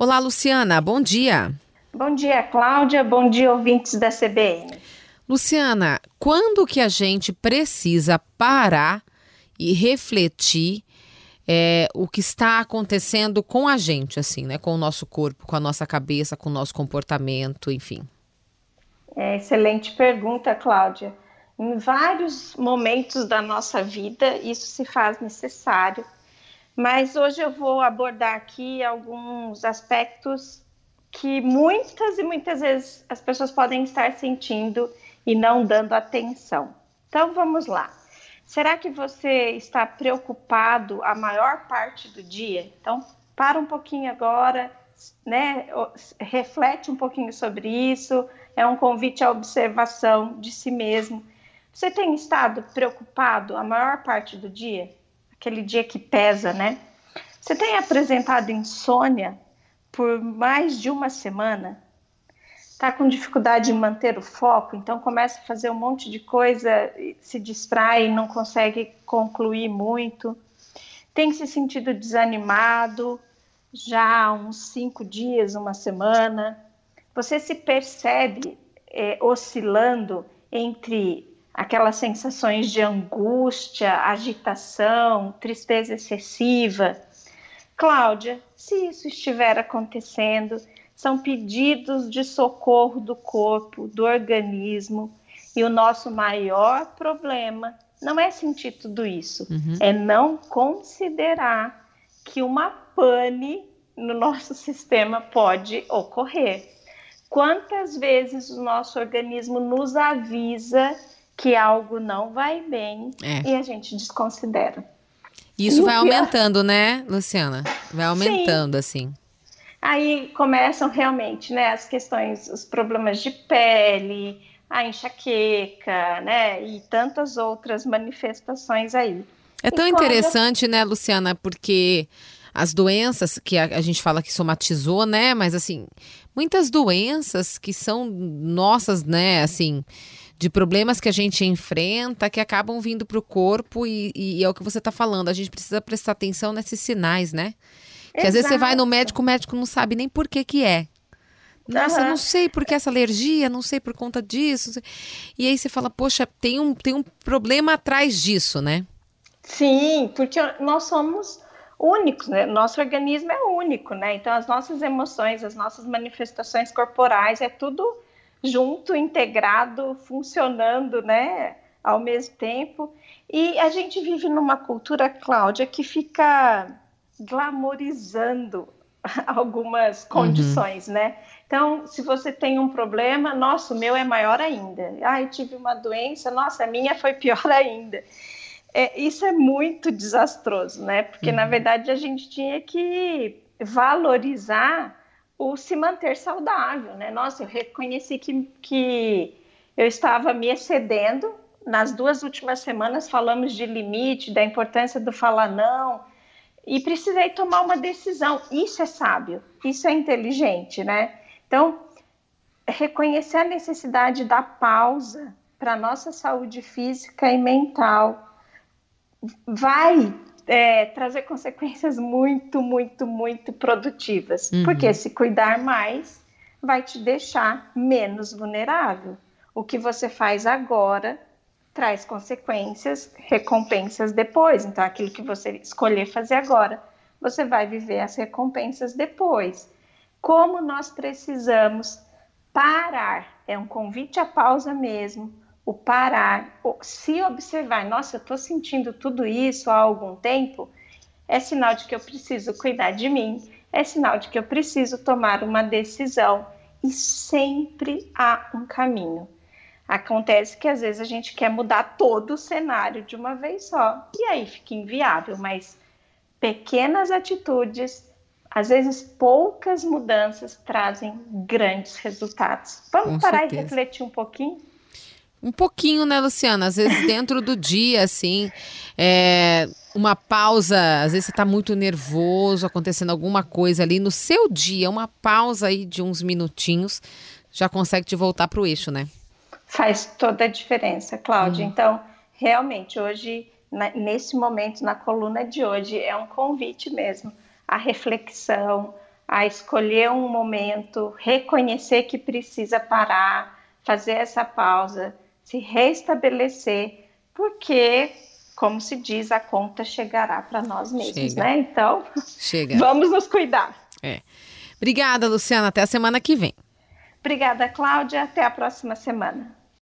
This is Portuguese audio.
Olá, Luciana, bom dia. Bom dia, Cláudia. Bom dia, ouvintes da CBN. Luciana, quando que a gente precisa parar e refletir é, o que está acontecendo com a gente, assim, né? Com o nosso corpo, com a nossa cabeça, com o nosso comportamento, enfim. É, excelente pergunta, Cláudia. Em vários momentos da nossa vida, isso se faz necessário. Mas hoje eu vou abordar aqui alguns aspectos que muitas e muitas vezes as pessoas podem estar sentindo e não dando atenção. Então vamos lá. Será que você está preocupado a maior parte do dia? Então, para um pouquinho agora, né? Reflete um pouquinho sobre isso. É um convite à observação de si mesmo. Você tem estado preocupado a maior parte do dia? Aquele dia que pesa, né? Você tem apresentado insônia por mais de uma semana? está com dificuldade em manter o foco, então começa a fazer um monte de coisa, se distrai não consegue concluir muito. Tem se sentido desanimado já há uns cinco dias, uma semana. Você se percebe é, oscilando entre aquelas sensações de angústia, agitação, tristeza excessiva. Cláudia, se isso estiver acontecendo, são pedidos de socorro do corpo, do organismo. E o nosso maior problema não é sentir tudo isso, uhum. é não considerar que uma pane no nosso sistema pode ocorrer. Quantas vezes o nosso organismo nos avisa que algo não vai bem é. e a gente desconsidera. Isso e vai aumentando, né, Luciana? Vai aumentando, Sim. assim. Aí começam realmente né, as questões, os problemas de pele, a enxaqueca, né, e tantas outras manifestações aí. É tão interessante, né, Luciana, porque as doenças que a, a, gente fala que somatizou, né, mas assim, muitas doenças que são nossas, né, assim, de problemas que a gente enfrenta que acabam vindo para o corpo e, e, é o que você está falando, a gente precisa prestar atenção nesses sinais, né? Que às vezes você vai no médico, o médico não sabe nem por que que é. Nossa, uhum. não sei por que essa alergia, não sei por conta disso. E aí você fala, poxa, tem um, tem um problema atrás disso, né? Sim, porque nós somos únicos, né? Nosso organismo é único, né? Então as nossas emoções, as nossas manifestações corporais, é tudo junto, integrado, funcionando, né? Ao mesmo tempo. E a gente vive numa cultura, Cláudia, que fica glamorizando algumas uhum. condições, uhum. né? Então, se você tem um problema, nossa, o meu é maior ainda. Ah, eu tive uma doença, nossa, a minha foi pior ainda. É, isso é muito desastroso, né? Porque, uhum. na verdade, a gente tinha que valorizar o se manter saudável, né? Nossa, eu reconheci que, que eu estava me excedendo. Nas duas últimas semanas falamos de limite, da importância do falar não, e precisei tomar uma decisão. Isso é sábio, isso é inteligente, né? Então, reconhecer a necessidade da pausa para nossa saúde física e mental vai é, trazer consequências muito, muito, muito produtivas. Uhum. Porque se cuidar mais, vai te deixar menos vulnerável. O que você faz agora traz consequências, recompensas depois. Então, aquilo que você escolher fazer agora, você vai viver as recompensas depois. Como nós precisamos parar, é um convite à pausa mesmo, o parar, se observar, nossa, eu estou sentindo tudo isso há algum tempo, é sinal de que eu preciso cuidar de mim, é sinal de que eu preciso tomar uma decisão e sempre há um caminho. Acontece que às vezes a gente quer mudar todo o cenário de uma vez só, e aí fica inviável, mas pequenas atitudes, às vezes poucas mudanças trazem grandes resultados. Vamos Com parar certeza. e refletir um pouquinho? Um pouquinho, né, Luciana? Às vezes dentro do dia, assim, é, uma pausa, às vezes você está muito nervoso, acontecendo alguma coisa ali no seu dia, uma pausa aí de uns minutinhos já consegue te voltar para o eixo, né? Faz toda a diferença, Cláudia. Uhum. Então, realmente, hoje, na, nesse momento, na coluna de hoje, é um convite mesmo à reflexão, a escolher um momento, reconhecer que precisa parar, fazer essa pausa, se restabelecer, porque, como se diz, a conta chegará para nós mesmos, Chega. né? Então, Chega. vamos nos cuidar. É. Obrigada, Luciana. Até a semana que vem. Obrigada, Cláudia. Até a próxima semana.